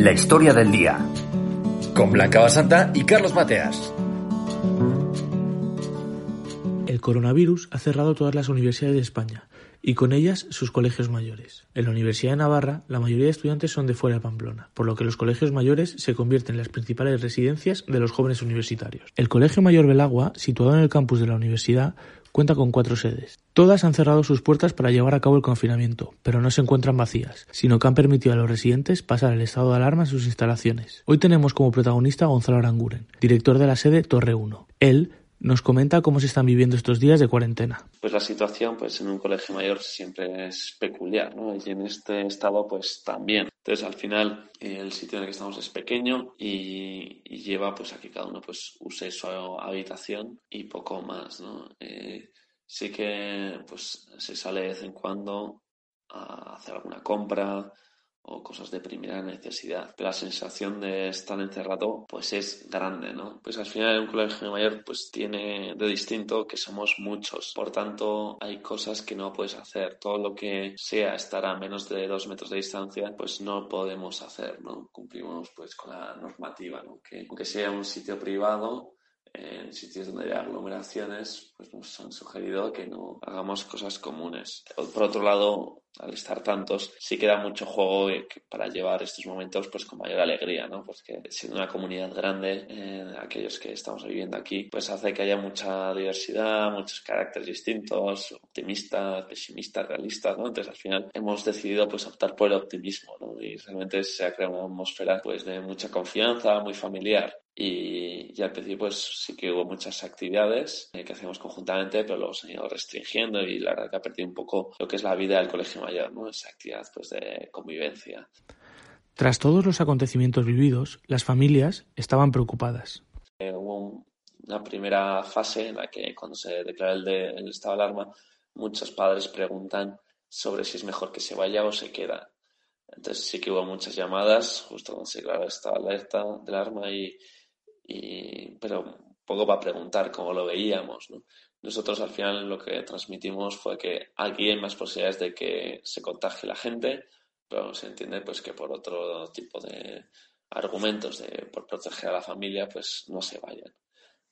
La historia del día. Con Blanca Basanta y Carlos Mateas. El coronavirus ha cerrado todas las universidades de España y con ellas sus colegios mayores. En la Universidad de Navarra, la mayoría de estudiantes son de fuera de Pamplona, por lo que los colegios mayores se convierten en las principales residencias de los jóvenes universitarios. El Colegio Mayor Belagua, situado en el campus de la universidad, cuenta con cuatro sedes. Todas han cerrado sus puertas para llevar a cabo el confinamiento, pero no se encuentran vacías, sino que han permitido a los residentes pasar el estado de alarma en sus instalaciones. Hoy tenemos como protagonista a Gonzalo Aranguren, director de la sede Torre 1. Él nos comenta cómo se están viviendo estos días de cuarentena. Pues la situación pues en un colegio mayor siempre es peculiar, ¿no? Y en este estado pues también. Entonces al final el sitio en el que estamos es pequeño y, lleva pues a que cada uno pues use su habitación y poco más, ¿no? Eh, sí que pues se sale de vez en cuando a hacer alguna compra, o cosas de primera necesidad. Pero la sensación de estar encerrado pues es grande, ¿no? Pues al final un colegio mayor pues tiene de distinto que somos muchos. Por tanto hay cosas que no puedes hacer. Todo lo que sea estar a menos de dos metros de distancia pues no podemos hacer, ¿no? Cumplimos pues con la normativa, ¿no? Que aunque sea un sitio privado en sitios donde hay aglomeraciones, pues nos han sugerido que no hagamos cosas comunes. Por otro lado, al estar tantos, sí queda mucho juego para llevar estos momentos pues con mayor alegría, ¿no? Porque siendo una comunidad grande, eh, aquellos que estamos viviendo aquí, pues hace que haya mucha diversidad, muchos caracteres distintos, optimistas, pesimistas, realistas, ¿no? Entonces al final hemos decidido pues optar por el optimismo, ¿no? Y realmente se ha creado una atmósfera pues de mucha confianza, muy familiar. Y, al principio pues sí que hubo muchas actividades eh, que hacíamos conjuntamente, pero luego se han ido restringiendo y la verdad que ha perdido un poco lo que es la vida del colegio mayor, ¿no? Esa actividad pues de convivencia. Tras todos los acontecimientos vividos, las familias estaban preocupadas. Eh, hubo una primera fase en la que cuando se declara el, el estado de alarma, muchos padres preguntan sobre si es mejor que se vaya o se queda. Entonces sí que hubo muchas llamadas justo cuando se declaró esta alerta del alarma y, y, pero un poco para preguntar cómo lo veíamos. ¿no? Nosotros al final lo que transmitimos fue que aquí hay más posibilidades de que se contagie la gente, pero se entiende pues que por otro tipo de argumentos de por proteger a la familia pues no se vayan.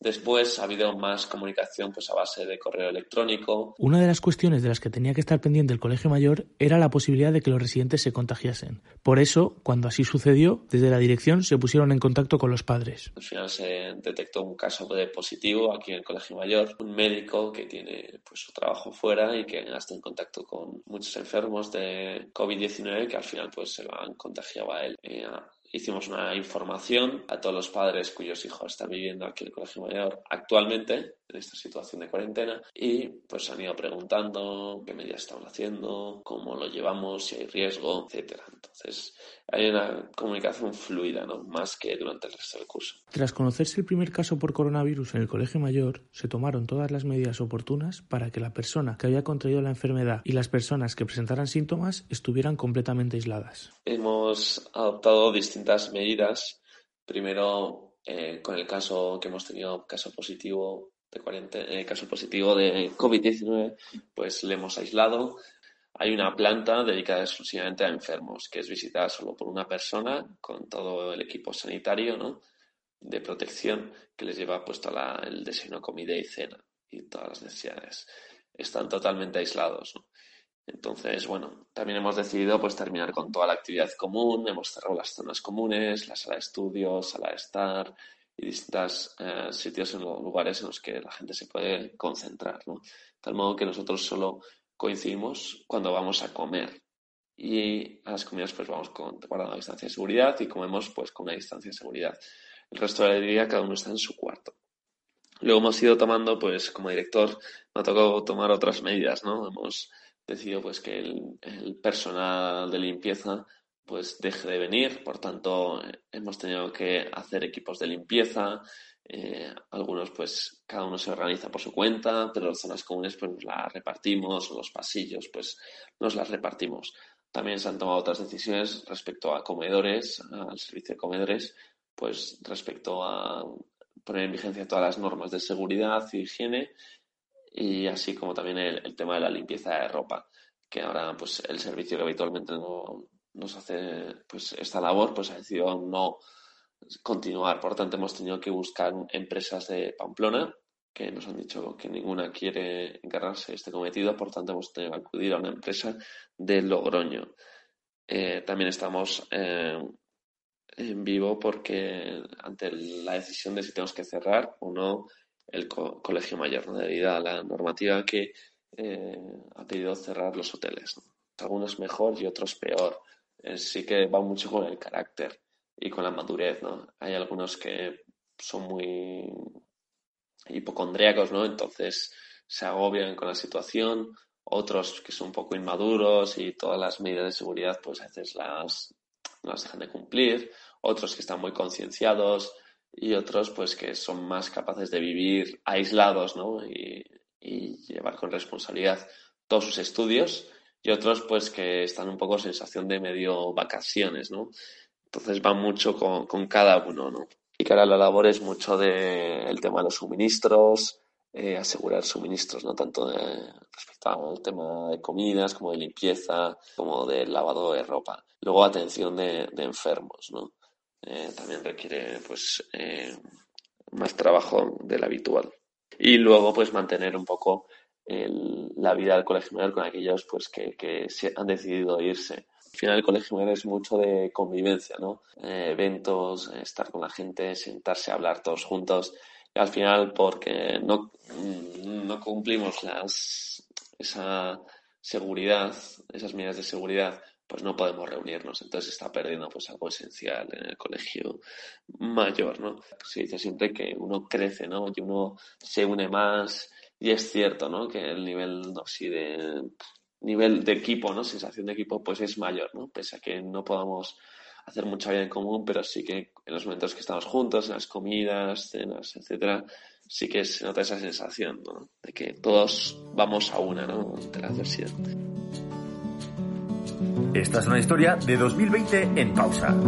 Después ha habido más comunicación pues a base de correo electrónico. Una de las cuestiones de las que tenía que estar pendiente el colegio mayor era la posibilidad de que los residentes se contagiasen. Por eso, cuando así sucedió, desde la dirección se pusieron en contacto con los padres. Al final se detectó un caso de positivo aquí en el colegio mayor, un médico que tiene pues su trabajo fuera y que ha estado en contacto con muchos enfermos de COVID-19 que al final pues se lo han contagiado a él. Eh, hicimos una información a todos los padres cuyos hijos están viviendo aquí en el Colegio Mayor actualmente en esta situación de cuarentena y pues han ido preguntando qué medidas estamos haciendo, cómo lo llevamos, si hay riesgo, etcétera. Entonces hay una comunicación fluida, ¿no? Más que durante el resto del curso. Tras conocerse el primer caso por coronavirus en el Colegio Mayor, se tomaron todas las medidas oportunas para que la persona que había contraído la enfermedad y las personas que presentaran síntomas estuvieran completamente aisladas. Hemos adoptado distintas medidas. Primero, eh, con el caso que hemos tenido, caso positivo de cuarentena, caso positivo de COVID-19, pues le hemos aislado. Hay una planta dedicada exclusivamente a enfermos, que es visitada solo por una persona con todo el equipo sanitario ¿no? de protección que les lleva puesto la, el desayuno, comida y cena y todas las necesidades. Están totalmente aislados. Entonces, bueno, también hemos decidido pues terminar con toda la actividad común, hemos cerrado las zonas comunes, la sala de estudios, sala de estar, y distintos eh, sitios los lugares en los que la gente se puede concentrar, ¿no? De tal modo que nosotros solo coincidimos cuando vamos a comer y a las comidas pues vamos con, guardando distancia de seguridad y comemos pues con una distancia de seguridad. El resto de la día cada uno está en su cuarto. Luego hemos ido tomando, pues como director, me ha tocado tomar otras medidas, ¿no? Hemos decidido pues que el, personal de limpieza pues deje de venir, por tanto hemos tenido que hacer equipos de limpieza, eh, algunos pues cada uno se organiza por su cuenta, pero las zonas comunes pues nos las repartimos, los pasillos pues nos las repartimos. También se han tomado otras decisiones respecto a comedores, al servicio de comedores, pues respecto a poner en vigencia todas las normas de seguridad y higiene. Y así como también el, tema de la limpieza de ropa, que ahora pues el servicio que habitualmente no, nos hace pues esta labor pues ha decidido no continuar. Por tanto, hemos tenido que buscar empresas de Pamplona que nos han dicho que ninguna quiere encargarse este cometido, por tanto hemos tenido que acudir a una empresa de Logroño. Eh, también estamos eh, en vivo porque ante la decisión de si tenemos que cerrar o no el colegio mayor, ¿no? debido a la normativa que eh, ha pedido cerrar los hoteles. Algunos mejor y otros peor. Sí que va mucho con el carácter y con la madurez, ¿no? Hay algunos que son muy hipocondríacos, ¿no? Entonces se agobian con la situación, otros que son un poco inmaduros y todas las medidas de seguridad pues a veces las, las dejan de cumplir, otros que están muy concienciados y otros pues que son más capaces de vivir aislados, ¿no? Y, y llevar con responsabilidad todos sus estudios y otros pues que están un poco sensación de medio vacaciones, ¿no? Entonces va mucho con, con cada uno, ¿no? Y que ahora la labor es mucho del el tema de los suministros, eh, asegurar suministros, no tanto de, respecto al tema de comidas, como de limpieza, como de lavado de ropa. Luego atención de, de enfermos, ¿no? Eh, también requiere pues eh, más trabajo del habitual. Y luego pues mantener un poco el, la vida del colegio mayor con aquellos pues que, que han decidido irse al final el colegio es mucho de convivencia, ¿no? Eh, eventos, estar con la gente, sentarse a hablar todos juntos. Y al final, porque no, no cumplimos las, esa seguridad, esas medidas de seguridad, pues no podemos reunirnos. Entonces está perdiendo pues algo esencial en el colegio mayor, ¿no? Se dice siempre que uno crece, ¿no? Y uno se une más. Y es cierto, ¿no? Que el nivel, no, sí, de nivel de equipo, ¿no? Sensación de equipo, pues es mayor, ¿no? Pese a que no podamos hacer mucha vida en común, pero sí que en los momentos que estamos juntos, en las comidas, cenas, etcétera, sí que se nota esa sensación, ¿no? De que todos vamos a una, ¿no? De la adversidad. Esta es una historia de 2020 en pausa.